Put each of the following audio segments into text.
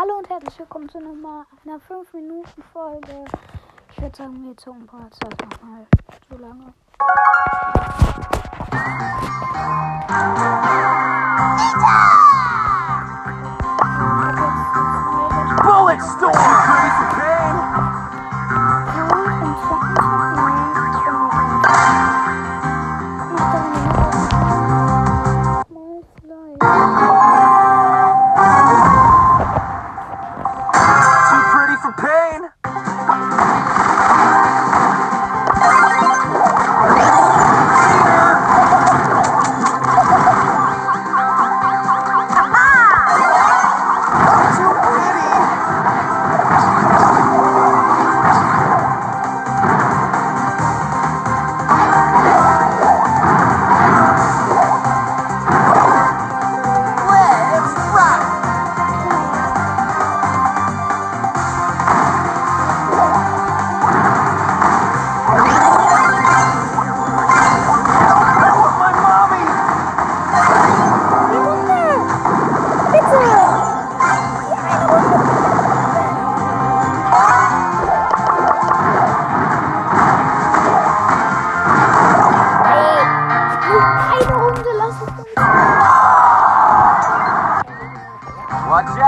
Hallo und herzlich willkommen zu Nummer einer 5 Minuten Folge. Ich würde sagen, wir zocken das nochmal so lange. Bullet storm! Ready for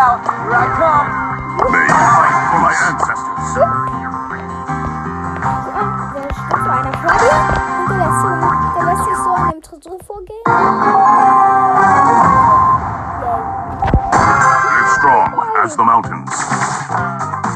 out! Here I come! May you fight for my ancestors. Ah, da steht so einer vor und der lässt, so, der lässt sich so an dem Tresor vorgehen. Live strong as the mountains.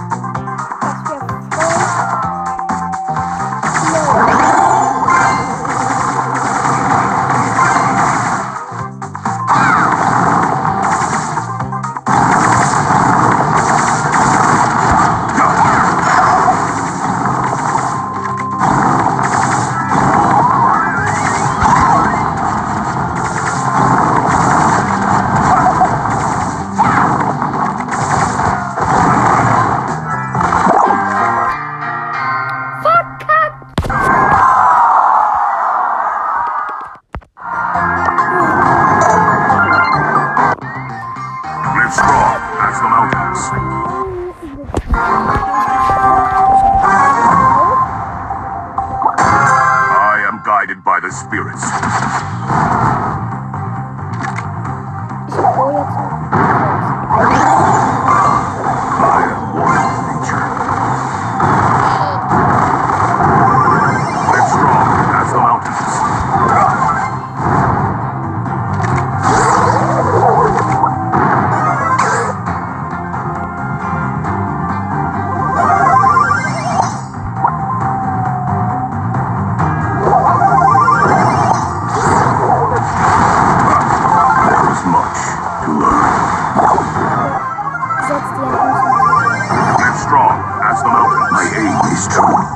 Strong as the mountains. I am guided by the spirits. Live strong as the mountains. My aim is true.